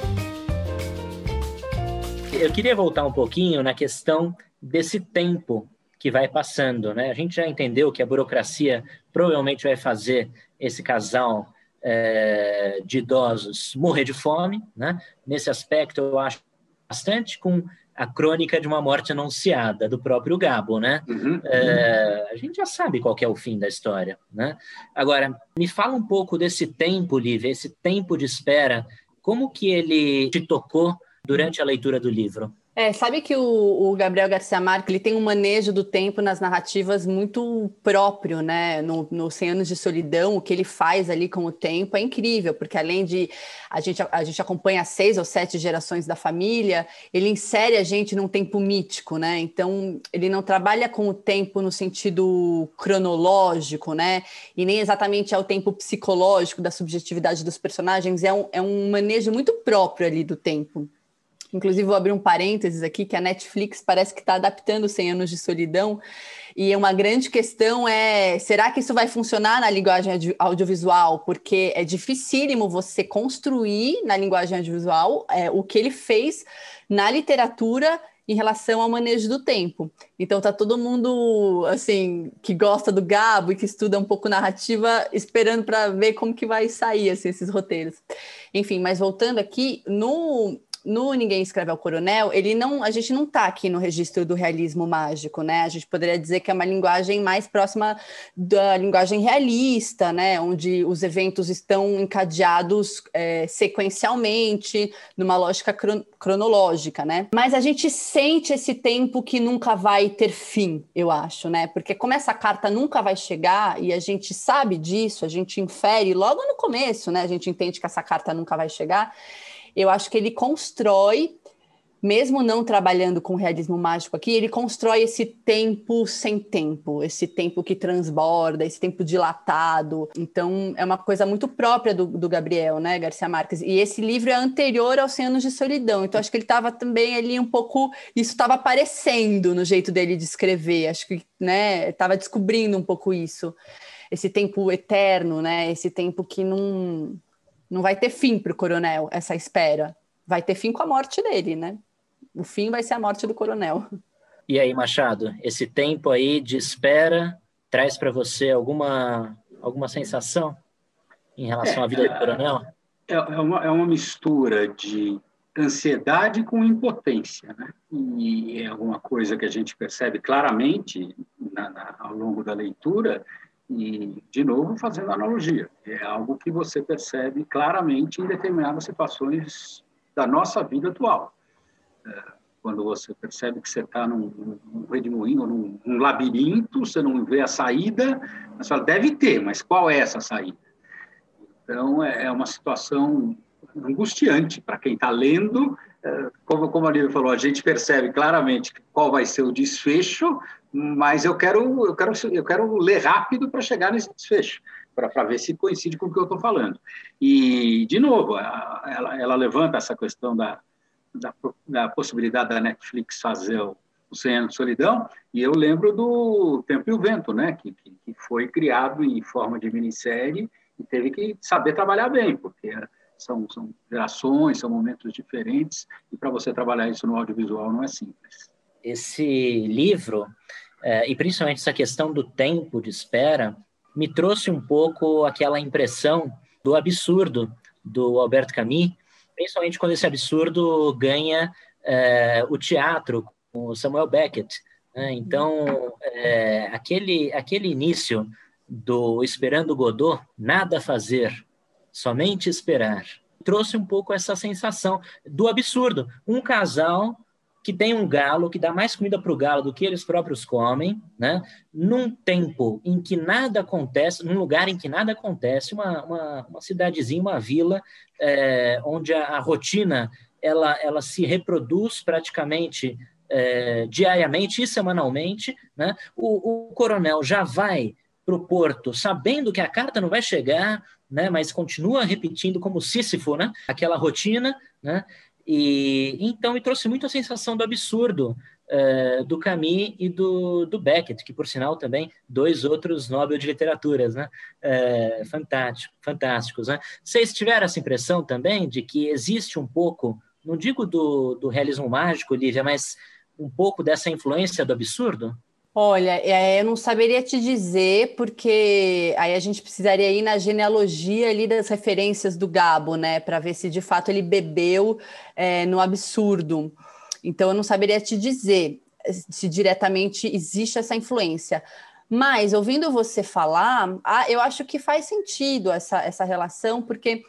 eu queria voltar um pouquinho na questão desse tempo que vai passando, né? A gente já entendeu que a burocracia provavelmente vai fazer esse casal é, de idosos morrer de fome, né? Nesse aspecto, eu acho bastante com a crônica de uma morte anunciada do próprio Gabo, né? Uhum, é, a gente já sabe qual é o fim da história, né? Agora, me fala um pouco desse tempo, Lívia, esse tempo de espera, como que ele te tocou durante a leitura do livro? É, sabe que o, o, Gabriel Garcia Marques ele tem um manejo do tempo nas narrativas muito próprio, né? No, no 100 Anos de Solidão, o que ele faz ali com o tempo é incrível, porque além de a gente, a gente acompanha seis ou sete gerações da família, ele insere a gente num tempo mítico, né? Então, ele não trabalha com o tempo no sentido cronológico, né? E nem exatamente é o tempo psicológico da subjetividade dos personagens, é um, é um manejo muito próprio ali do tempo. Inclusive, vou abrir um parênteses aqui, que a Netflix parece que está adaptando 100 Anos de Solidão, e uma grande questão é, será que isso vai funcionar na linguagem audiovisual? Porque é dificílimo você construir na linguagem audiovisual é, o que ele fez na literatura em relação ao manejo do tempo. Então tá todo mundo assim que gosta do Gabo e que estuda um pouco narrativa esperando para ver como que vai sair assim, esses roteiros. Enfim, mas voltando aqui no no Ninguém Escreve ao Coronel, ele não, a gente não está aqui no registro do realismo mágico, né? A gente poderia dizer que é uma linguagem mais próxima da linguagem realista, né? Onde os eventos estão encadeados é, sequencialmente, numa lógica cron cronológica, né? Mas a gente sente esse tempo que nunca vai ter fim, eu acho, né? Porque como essa carta nunca vai chegar e a gente sabe disso, a gente infere logo no começo, né? A gente entende que essa carta nunca vai chegar eu acho que ele constrói, mesmo não trabalhando com realismo mágico aqui, ele constrói esse tempo sem tempo, esse tempo que transborda, esse tempo dilatado. Então, é uma coisa muito própria do, do Gabriel, né, Garcia Marques? E esse livro é anterior aos 100 anos de solidão. Então, acho que ele estava também ali um pouco. Isso estava aparecendo no jeito dele de escrever. Acho que, né, estava descobrindo um pouco isso. Esse tempo eterno, né? Esse tempo que não não vai ter fim para o coronel essa espera. Vai ter fim com a morte dele, né? O fim vai ser a morte do coronel. E aí, Machado, esse tempo aí de espera traz para você alguma, alguma sensação em relação é, à vida do coronel? É, é, uma, é uma mistura de ansiedade com impotência, né? E é alguma coisa que a gente percebe claramente na, na, ao longo da leitura e, de novo, fazendo analogia, é algo que você percebe claramente em determinadas situações da nossa vida atual. É, quando você percebe que você está num, num redemoinho, num, num labirinto, você não vê a saída, você fala, deve ter, mas qual é essa saída? Então, é, é uma situação angustiante para quem está lendo. É, como, como a Lívia falou, a gente percebe claramente qual vai ser o desfecho, mas eu quero, eu quero, eu quero ler rápido para chegar nesse desfecho, para ver se coincide com o que eu estou falando. E, de novo, ela, ela levanta essa questão da, da, da possibilidade da Netflix fazer o, o 100 anos de solidão, e eu lembro do Tempo e o Vento, né, que, que, que foi criado em forma de minissérie e teve que saber trabalhar bem, porque são, são gerações, são momentos diferentes, e para você trabalhar isso no audiovisual não é simples. Esse livro, é, e principalmente essa questão do tempo de espera, me trouxe um pouco aquela impressão do absurdo do Alberto Camus, principalmente quando esse absurdo ganha é, o teatro com o Samuel Beckett. Né? Então, é, aquele, aquele início do Esperando Godot, nada fazer, somente esperar, trouxe um pouco essa sensação do absurdo. Um casal que tem um galo que dá mais comida para o galo do que eles próprios comem, né? Num tempo em que nada acontece, num lugar em que nada acontece, uma, uma, uma cidadezinha, uma vila, é, onde a, a, rotina ela, ela se reproduz praticamente é, diariamente e semanalmente, né? O, o coronel já vai para o porto sabendo que a carta não vai chegar, né? Mas continua repetindo como Sísifo, né? Aquela rotina, né? E então me trouxe muito a sensação do absurdo uh, do Camus e do, do Beckett, que por sinal também dois outros Nobel de literaturas, né? Uh, fantástico, fantásticos, né? Vocês tiveram essa impressão também de que existe um pouco, não digo do, do realismo mágico, Lívia, mas um pouco dessa influência do absurdo? Olha, é, eu não saberia te dizer, porque aí a gente precisaria ir na genealogia ali das referências do Gabo, né, para ver se de fato ele bebeu é, no absurdo. Então, eu não saberia te dizer se diretamente existe essa influência. Mas, ouvindo você falar, ah, eu acho que faz sentido essa, essa relação, porque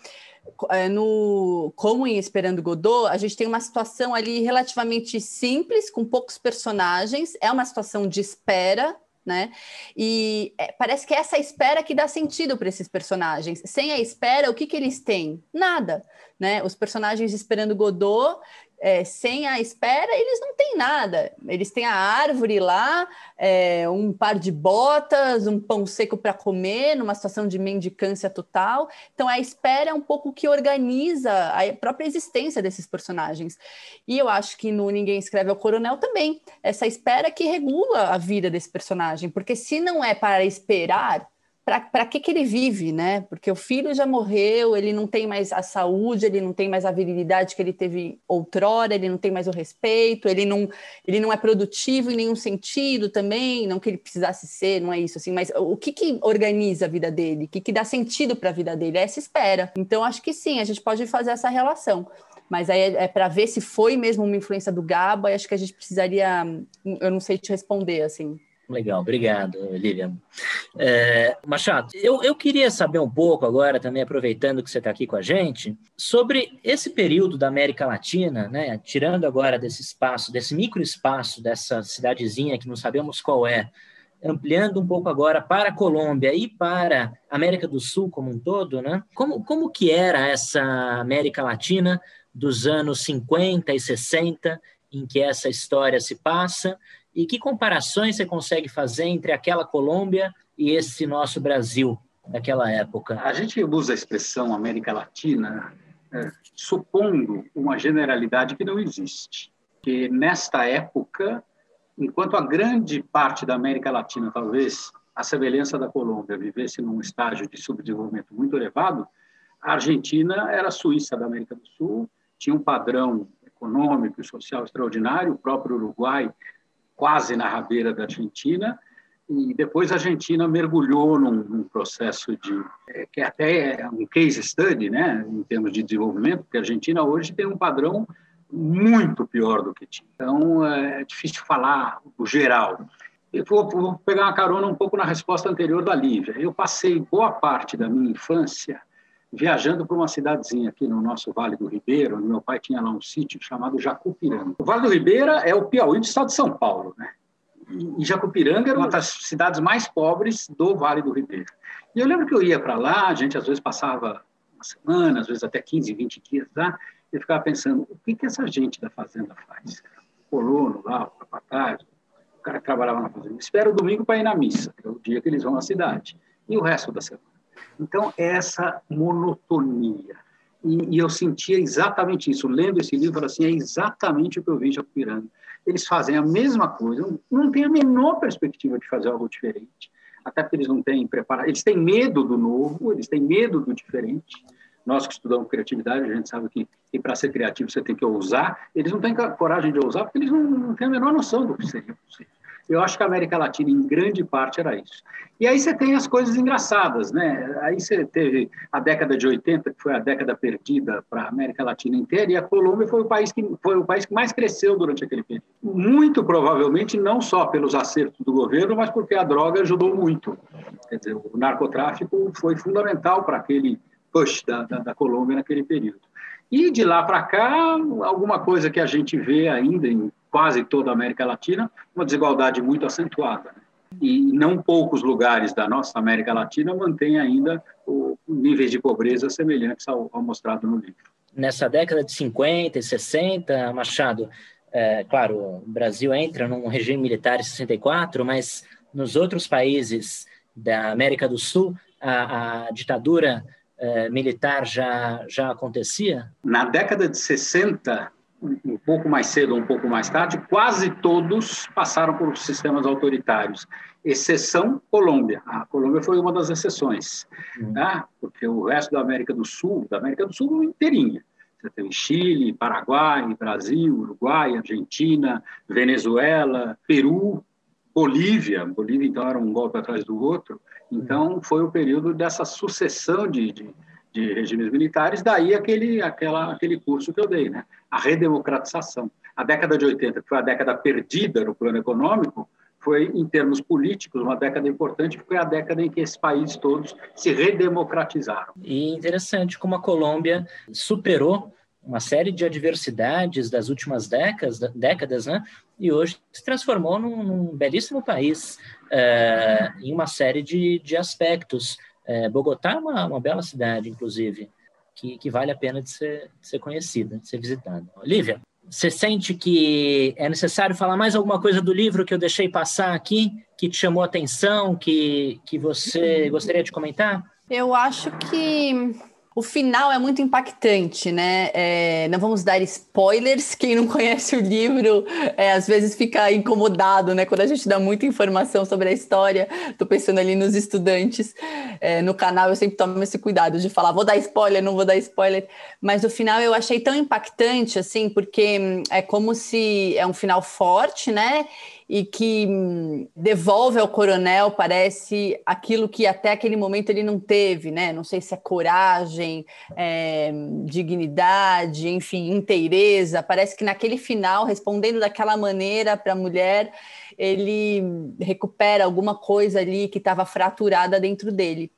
no como em Esperando Godot, a gente tem uma situação ali relativamente simples, com poucos personagens, é uma situação de espera, né? E é, parece que é essa espera que dá sentido para esses personagens. Sem a espera, o que, que eles têm? Nada, né? Os personagens Esperando Godot é, sem a espera, eles não têm nada. Eles têm a árvore lá, é, um par de botas, um pão seco para comer, numa situação de mendicância total. Então, a espera é um pouco que organiza a própria existência desses personagens. E eu acho que no Ninguém Escreve ao Coronel também, essa espera que regula a vida desse personagem, porque se não é para esperar, para que, que ele vive, né? Porque o filho já morreu, ele não tem mais a saúde, ele não tem mais a virilidade que ele teve outrora, ele não tem mais o respeito, ele não, ele não é produtivo em nenhum sentido também, não que ele precisasse ser, não é isso assim, mas o que, que organiza a vida dele, o que, que dá sentido para a vida dele? É essa espera. Então, acho que sim, a gente pode fazer essa relação. Mas aí é, é para ver se foi mesmo uma influência do Gabo, acho que a gente precisaria, eu não sei te responder assim. Legal, obrigado, Lilian. É, Machado, eu, eu queria saber um pouco agora, também aproveitando que você está aqui com a gente, sobre esse período da América Latina, né, tirando agora desse espaço, desse microespaço, dessa cidadezinha que não sabemos qual é, ampliando um pouco agora para a Colômbia e para a América do Sul como um todo, né? Como, como que era essa América Latina dos anos 50 e 60, em que essa história se passa, e que comparações você consegue fazer entre aquela Colômbia e esse nosso Brasil daquela época? A gente usa a expressão América Latina é, supondo uma generalidade que não existe. Que nesta época, enquanto a grande parte da América Latina, talvez a semelhança da Colômbia, vivesse num estágio de subdesenvolvimento muito elevado, a Argentina era a Suíça da América do Sul, tinha um padrão econômico e social extraordinário, o próprio Uruguai quase na rabeira da Argentina, e depois a Argentina mergulhou num, num processo de é, que até é um case study, né, em termos de desenvolvimento, porque a Argentina hoje tem um padrão muito pior do que tinha. Então é difícil falar o geral. Eu vou, vou pegar uma carona um pouco na resposta anterior da Lívia. Eu passei boa parte da minha infância viajando para uma cidadezinha aqui no nosso Vale do Ribeiro, onde meu pai tinha lá um sítio chamado Jacupiranga. O Vale do Ribeira é o Piauí do estado de São Paulo, né? E Jacupiranga era uma das cidades mais pobres do Vale do Ribeiro. E eu lembro que eu ia para lá, a gente às vezes passava uma semana, às vezes até 15, 20 dias lá, e eu ficava pensando, o que, que essa gente da fazenda faz? O colono lá, o capataz, o cara que trabalhava na fazenda. Espera o domingo para ir na missa, que é o dia que eles vão à cidade. E o resto da semana? Então, essa monotonia. E, e, eu sentia exatamente isso. Lendo esse livro, assim, é exatamente o que eu vi em Japiranga. Eles fazem a mesma coisa, não tem a menor perspectiva de fazer algo diferente, até porque eles não têm preparado, eles têm medo do novo, eles têm medo do diferente. Nós que estudamos criatividade, a gente sabe que, que para ser criativo você tem que ousar. Eles não têm coragem de ousar porque eles não, não têm a menor noção do que seria possível. Eu acho que a América Latina, em grande parte, era isso. E aí você tem as coisas engraçadas, né? Aí você teve a década de 80, que foi a década perdida para a América Latina inteira, e a Colômbia foi o país que foi o país que mais cresceu durante aquele período. Muito provavelmente não só pelos acertos do governo, mas porque a droga ajudou muito. Quer dizer, o narcotráfico foi fundamental para aquele push da, da, da Colômbia naquele período. E de lá para cá, alguma coisa que a gente vê ainda em quase toda a América Latina, uma desigualdade muito acentuada. Né? E não poucos lugares da nossa América Latina mantêm ainda o, níveis de pobreza semelhantes ao, ao, mostrado no livro. Nessa década de 50 e 60, Machado, é, claro, o Brasil entra num regime militar em 64, mas nos outros países da América do Sul, a, a ditadura é, militar já, já acontecia? Na década de 60, um pouco mais cedo ou um pouco mais tarde, quase todos passaram por sistemas autoritários, exceção Colômbia. A Colômbia foi uma das exceções, uhum. tá? porque o resto da América do Sul, da América do Sul inteirinha, você tem Chile, Paraguai, Brasil, Uruguai, Argentina, Venezuela, Peru, Bolívia. Bolívia, então, era um golpe atrás do outro. Então, foi o período dessa sucessão de, de de regimes militares, daí aquele, aquela, aquele curso que eu dei, né? a redemocratização. A década de 80, que foi a década perdida no plano econômico, foi, em termos políticos, uma década importante, porque foi a década em que esses países todos se redemocratizaram. E interessante como a Colômbia superou uma série de adversidades das últimas décadas, décadas né? e hoje se transformou num, num belíssimo país uh, em uma série de, de aspectos. É, Bogotá é uma, uma, bela cidade, inclusive, que, que vale a pena de ser, de ser conhecida, de ser visitada. Olivia, você sente que é necessário falar mais alguma coisa do livro que eu deixei passar aqui, que te chamou a atenção, que, que você gostaria de comentar? Eu acho que o final é muito impactante, né? É, não vamos dar spoilers. Quem não conhece o livro, é, às vezes fica incomodado, né? Quando a gente dá muita informação sobre a história. Estou pensando ali nos estudantes. É, no canal eu sempre tomo esse cuidado de falar, vou dar spoiler, não vou dar spoiler. Mas o final eu achei tão impactante, assim, porque hum, é como se é um final forte, né? E que hum, devolve ao coronel, parece, aquilo que até aquele momento ele não teve, né? Não sei se é coragem, é, dignidade, enfim, inteireza. Parece que naquele final, respondendo daquela maneira para a mulher, ele recupera alguma coisa ali que estava fraturada dentro dele.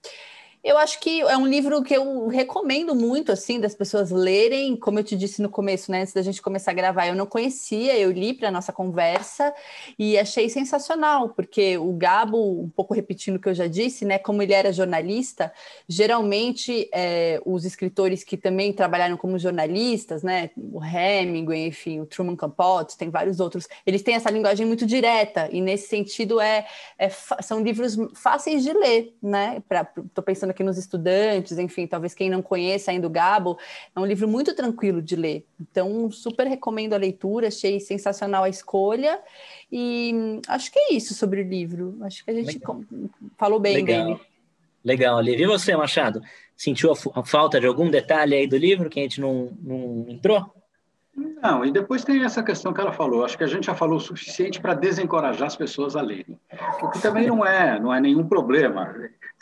Eu acho que é um livro que eu recomendo muito, assim, das pessoas lerem. Como eu te disse no começo, né, antes da gente começar a gravar, eu não conhecia, eu li para nossa conversa e achei sensacional, porque o Gabo, um pouco repetindo o que eu já disse, né, como ele era jornalista, geralmente é, os escritores que também trabalharam como jornalistas, né, o Hemingway, enfim, o Truman Capote, tem vários outros, eles têm essa linguagem muito direta e nesse sentido é, é são livros fáceis de ler, né? Estou pensando aqui nos estudantes, enfim, talvez quem não conheça ainda o Gabo, é um livro muito tranquilo de ler. Então, super recomendo a leitura, achei sensacional a escolha. E acho que é isso sobre o livro. Acho que a gente Legal. falou bem Legal. dele. Legal, Olivia. E você, Machado? Sentiu a, a, falta de algum detalhe aí do livro que a gente não, não entrou? Não, e depois tem essa questão que ela falou. Acho que a gente já falou o suficiente para desencorajar as pessoas a lerem. O que também não é, não é nenhum problema.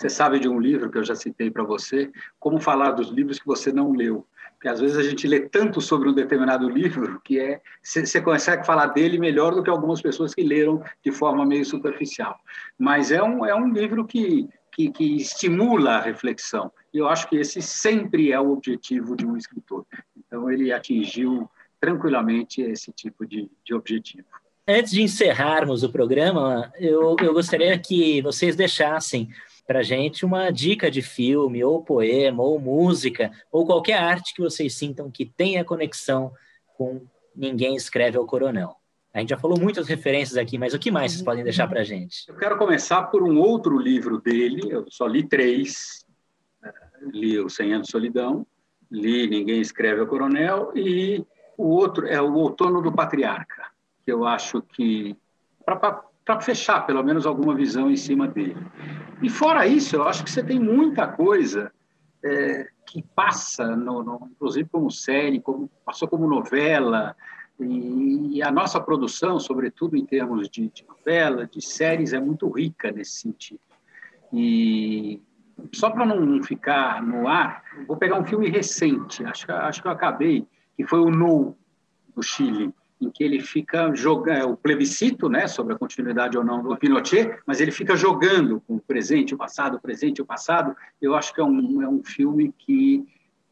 Você sabe de um livro que eu já citei para você, como falar dos livros que você não leu. Porque às vezes a gente lê tanto sobre um determinado livro que é você consegue falar dele melhor do que algumas pessoas que leram de forma meio superficial. Mas é um, é um livro que, que, que estimula a reflexão. E eu acho que esse sempre é o objetivo de um escritor. Então ele atingiu tranquilamente esse tipo de, de objetivo. Antes de encerrarmos o programa, eu, eu gostaria que vocês deixassem para gente uma dica de filme, ou poema, ou música, ou qualquer arte que vocês sintam que tenha conexão com Ninguém Escreve ao Coronel. A gente já falou muitas referências aqui, mas o que mais vocês podem deixar para gente? Eu quero começar por um outro livro dele, eu só li três. Li O Cem Anos de Solidão, li Ninguém Escreve o Coronel, e o outro é o Outono do Patriarca, que eu acho que, para fechar pelo menos alguma visão em cima dele. E fora isso, eu acho que você tem muita coisa é, que passa, no, no, inclusive como série, como, passou como novela, e, e, a nossa produção, sobretudo em termos de, de novela, de séries, é muito rica nesse sentido. E só para não ficar no ar, vou pegar um filme recente, acho, acho que eu acabei, que foi o No, do Chile, em que ele fica jogando é, o plebiscito, né, sobre a continuidade ou não do Pinochet, mas ele fica jogando com o presente, o passado, o presente, o passado. Eu acho que é um, é um filme que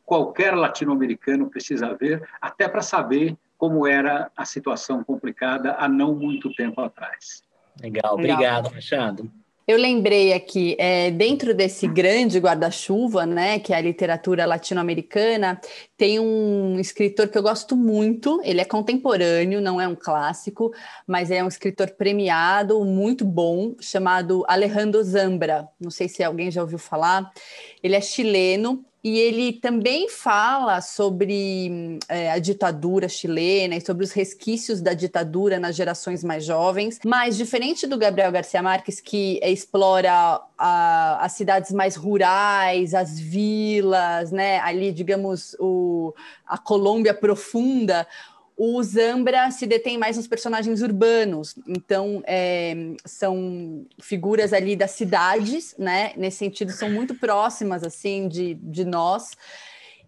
qualquer latino-americano precisa ver, até para saber como era a situação complicada há não muito tempo atrás. Legal, obrigado, Machado. Eu lembrei aqui, é, dentro desse grande guarda-chuva, né, que é a literatura latino-americana, tem um escritor que eu gosto muito. Ele é contemporâneo, não é um clássico, mas é um escritor premiado, muito bom, chamado Alejandro Zambra. Não sei se alguém já ouviu falar. Ele é chileno e ele também fala sobre é, a ditadura chilena e sobre os resquícios da ditadura nas gerações mais jovens. Mas, diferente do Gabriel Garcia Marques, que explora a, as cidades mais rurais, as vilas, né? ali, digamos, o, a Colômbia profunda, o Zambra se detém mais nos personagens urbanos, então é, são figuras ali das cidades, né? Nesse sentido, são muito próximas assim de, de nós.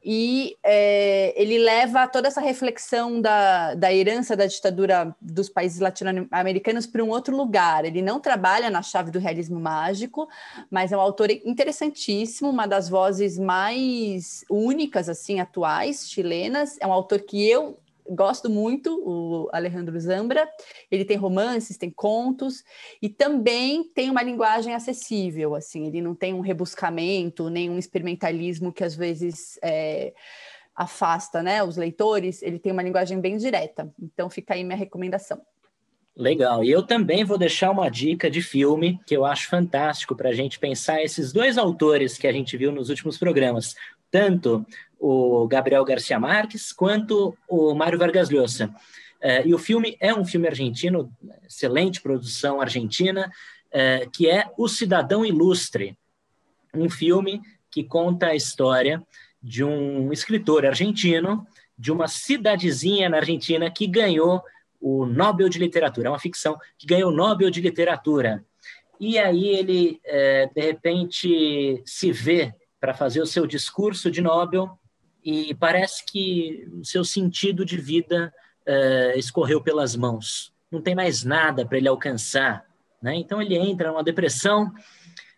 E é, ele leva toda essa reflexão da, da herança da ditadura dos países latino-americanos para um outro lugar. Ele não trabalha na chave do realismo mágico, mas é um autor interessantíssimo, uma das vozes mais únicas assim atuais chilenas. É um autor que eu gosto muito, o Alejandro Zambra. Ele tem romances, tem contos e também tem uma linguagem acessível. Assim, ele não tem um rebuscamento, nem um experimentalismo que às vezes é, afasta, né, os leitores. Ele tem uma linguagem bem direta. Então, fica aí minha recomendação. Legal. E eu também vou deixar uma dica de filme que eu acho fantástico para a gente pensar esses dois autores que a gente viu nos últimos programas, tanto o Gabriel Garcia Marques quanto o Mário Vargas Llosa. Uh, e o filme é um filme argentino, excelente produção argentina, uh, que é O Cidadão Ilustre, um filme que conta a história de um escritor argentino de uma cidadezinha na Argentina que ganhou o Nobel de Literatura, é uma ficção que ganhou o Nobel de Literatura. E aí ele, uh, de repente, se vê para fazer o seu discurso de Nobel e parece que o seu sentido de vida uh, escorreu pelas mãos. Não tem mais nada para ele alcançar. Né? Então ele entra numa depressão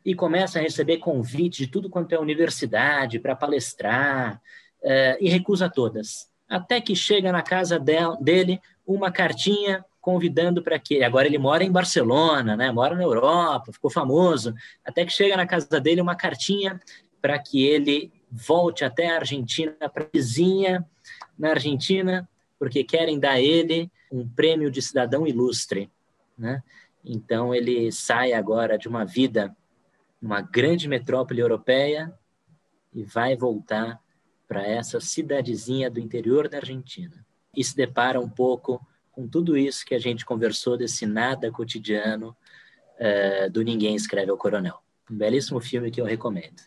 e começa a receber convite de tudo quanto é universidade para palestrar uh, e recusa todas. Até que chega na casa dele uma cartinha convidando para que agora ele mora em Barcelona, né? Mora na Europa, ficou famoso. Até que chega na casa dele uma cartinha para que ele volte até a Argentina, para vizinha na Argentina, porque querem dar a ele um prêmio de cidadão ilustre. Né? Então, ele sai agora de uma vida numa grande metrópole europeia e vai voltar para essa cidadezinha do interior da Argentina. E se depara um pouco com tudo isso que a gente conversou desse nada cotidiano uh, do Ninguém Escreve ao Coronel. Um belíssimo filme que eu recomendo.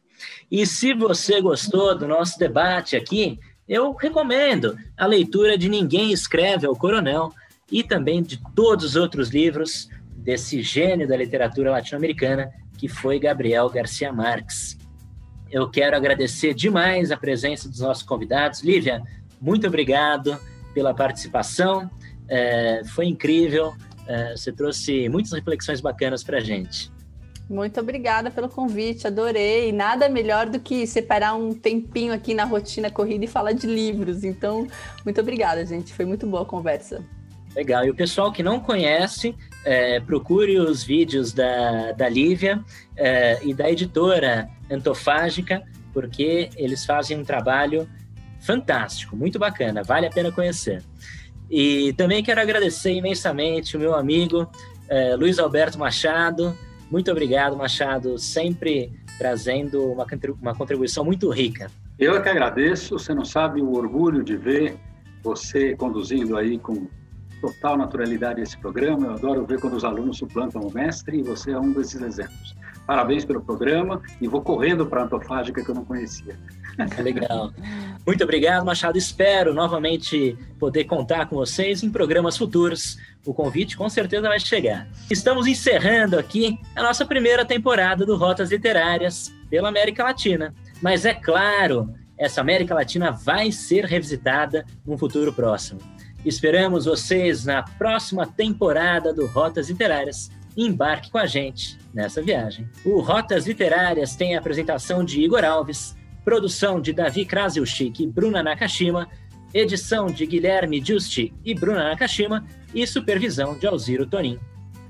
E se você gostou do nosso debate aqui, eu recomendo a leitura de Ninguém Escreve ao Coronel e também de todos os outros livros desse gênio da literatura latino-americana, que foi Gabriel Garcia Marques. Eu quero agradecer demais a presença dos nossos convidados. Lívia, muito obrigado pela participação. É, foi incrível. É, você trouxe muitas reflexões bacanas para a gente. Muito obrigada pelo convite, adorei. Nada melhor do que separar um tempinho aqui na rotina corrida e falar de livros. Então, muito obrigada, gente. Foi muito boa a conversa. Legal. E o pessoal que não conhece, é, procure os vídeos da, da Lívia é, e da editora Antofágica, porque eles fazem um trabalho fantástico, muito bacana, vale a pena conhecer. E também quero agradecer imensamente o meu amigo é, Luiz Alberto Machado, muito obrigado, Machado, sempre trazendo uma, uma contribuição muito rica Eu é que agradeço. Você não sabe o orgulho de ver você conduzindo aí com total naturalidade esse programa. Eu adoro ver quando os alunos suplantam o mestre e você é um desses exemplos. Parabéns pelo programa e vou correndo para a Antofágica que eu não conhecia. Legal. <laughs> Muito obrigado, Machado. Espero novamente poder contar com vocês em programas futuros. O convite com certeza vai chegar. Estamos encerrando aqui a nossa primeira temporada do Rotas Literárias pela América Latina. Mas é claro, essa América Latina vai ser revisitada no futuro próximo. Esperamos vocês na próxima temporada do Rotas Literárias. Embarque com a gente nessa viagem. O Rotas Literárias tem a apresentação de Igor Alves, produção de Davi Krasiushik e Bruna Nakashima, edição de Guilherme Giusti e Bruna Nakashima e supervisão de Alziro Tonin.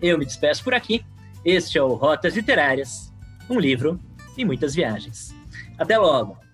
Eu me despeço por aqui. Este é o Rotas Literárias, um livro e muitas viagens. Até logo!